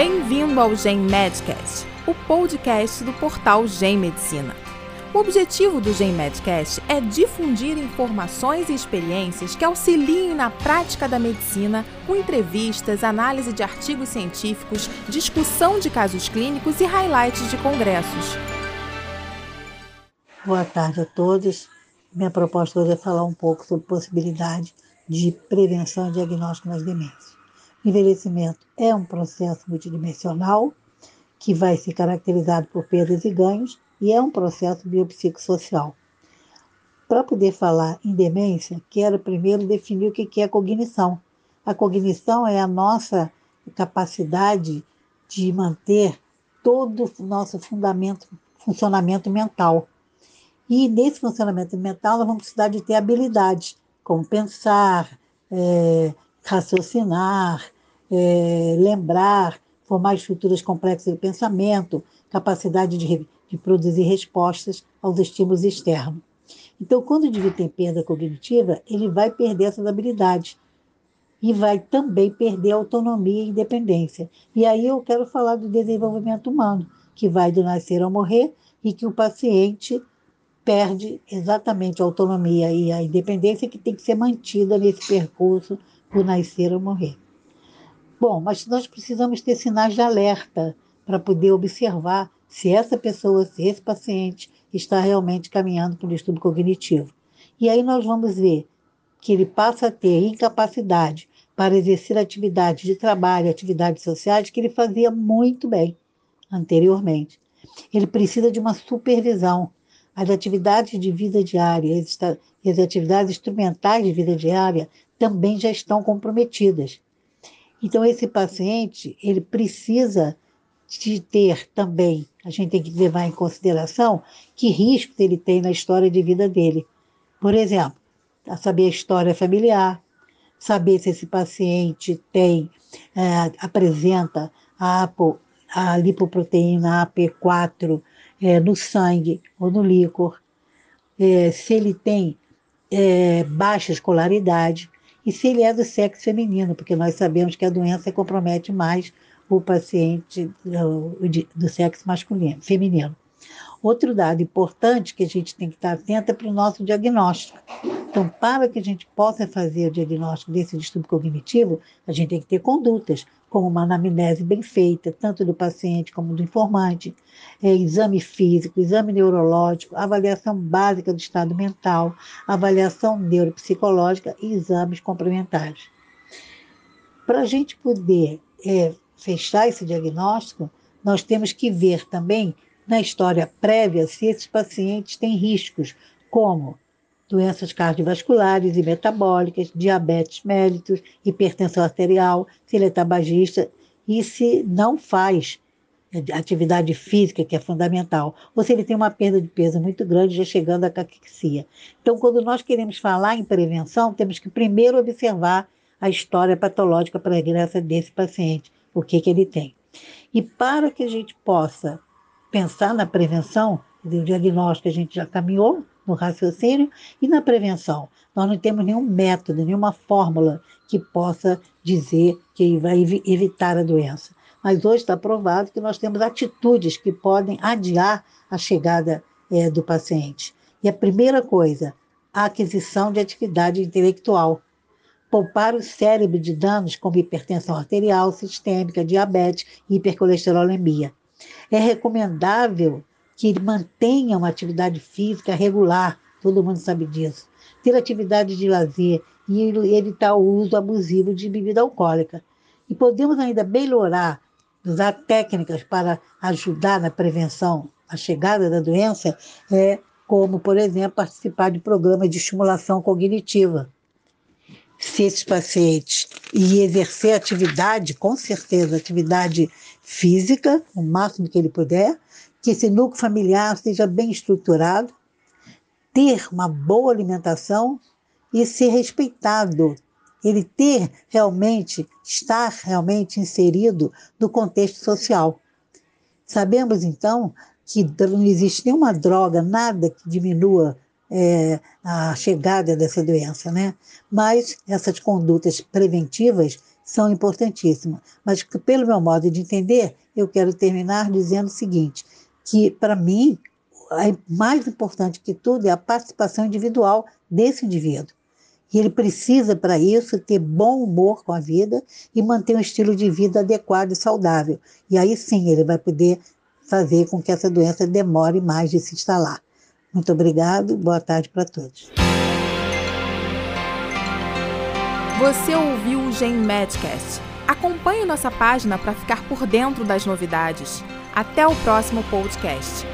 Bem-vindo ao Gen Medcast, o podcast do portal Gen Medicina. O objetivo do Gen Medcast é difundir informações e experiências que auxiliem na prática da medicina, com entrevistas, análise de artigos científicos, discussão de casos clínicos e highlights de congressos. Boa tarde a todos. Minha proposta hoje é falar um pouco sobre possibilidade de prevenção e diagnóstico nas demências. Envelhecimento é um processo multidimensional que vai ser caracterizado por perdas e ganhos e é um processo biopsicossocial. Para poder falar em demência, quero primeiro definir o que é cognição. A cognição é a nossa capacidade de manter todo o nosso fundamento, funcionamento mental. E nesse funcionamento mental, nós vamos precisar de ter habilidades, como pensar, é, raciocinar, é, lembrar, formar estruturas complexas de pensamento, capacidade de, de produzir respostas aos estímulos externos. Então, quando o indivíduo tem perda cognitiva, ele vai perder essas habilidades e vai também perder autonomia e independência. E aí eu quero falar do desenvolvimento humano, que vai do nascer ao morrer e que o paciente perde exatamente a autonomia e a independência que tem que ser mantida nesse percurso por nascer ou morrer. Bom, mas nós precisamos ter sinais de alerta para poder observar se essa pessoa, se esse paciente está realmente caminhando para o estudo cognitivo. E aí nós vamos ver que ele passa a ter incapacidade para exercer atividades de trabalho, atividades sociais que ele fazia muito bem anteriormente. Ele precisa de uma supervisão. As atividades de vida diária e as atividades instrumentais de vida diária também já estão comprometidas. Então, esse paciente, ele precisa de ter também, a gente tem que levar em consideração que riscos ele tem na história de vida dele. Por exemplo, saber a história familiar, saber se esse paciente tem, é, apresenta a, apo, a lipoproteína AP4 é, no sangue ou no líquor, é, se ele tem é, baixa escolaridade, e se ele é do sexo feminino, porque nós sabemos que a doença compromete mais o paciente do sexo masculino, feminino. Outro dado importante que a gente tem que estar atento é para o nosso diagnóstico. Então, para que a gente possa fazer o diagnóstico desse distúrbio cognitivo, a gente tem que ter condutas, como uma anamnese bem feita, tanto do paciente como do informante, é, exame físico, exame neurológico, avaliação básica do estado mental, avaliação neuropsicológica e exames complementares. Para a gente poder é, fechar esse diagnóstico, nós temos que ver também na história prévia se esses pacientes têm riscos, como doenças cardiovasculares e metabólicas, diabetes mellitus, hipertensão arterial, se ele é tabagista e se não faz atividade física, que é fundamental, ou se ele tem uma perda de peso muito grande, já chegando à caquexia. Então, quando nós queremos falar em prevenção, temos que primeiro observar a história patológica pregressa desse paciente, o que, que ele tem. E para que a gente possa pensar na prevenção, o diagnóstico a gente já caminhou no raciocínio e na prevenção. Nós não temos nenhum método, nenhuma fórmula que possa dizer que vai evitar a doença. Mas hoje está provado que nós temos atitudes que podem adiar a chegada é, do paciente. E a primeira coisa, a aquisição de atividade intelectual. Poupar o cérebro de danos como hipertensão arterial, sistêmica, diabetes e hipercolesterolemia. É recomendável que mantenha uma atividade física regular, todo mundo sabe disso. Ter atividade de lazer e evitar o uso abusivo de bebida alcoólica. E podemos ainda melhorar, usar técnicas para ajudar na prevenção, a chegada da doença, é, como, por exemplo, participar de programas de estimulação cognitiva. Se esses pacientes e exercer atividade, com certeza, atividade física, o máximo que ele puder, que esse núcleo familiar seja bem estruturado, ter uma boa alimentação e ser respeitado. Ele ter realmente, estar realmente inserido no contexto social. Sabemos, então, que não existe nenhuma droga, nada que diminua é, a chegada dessa doença, né? Mas essas condutas preventivas são importantíssimas. Mas, pelo meu modo de entender, eu quero terminar dizendo o seguinte: que, para mim, mais importante que tudo é a participação individual desse indivíduo. E ele precisa, para isso, ter bom humor com a vida e manter um estilo de vida adequado e saudável. E aí sim ele vai poder fazer com que essa doença demore mais de se instalar. Muito obrigado, boa tarde para todos. Você ouviu o Gen Medcast. Acompanhe nossa página para ficar por dentro das novidades. Até o próximo podcast.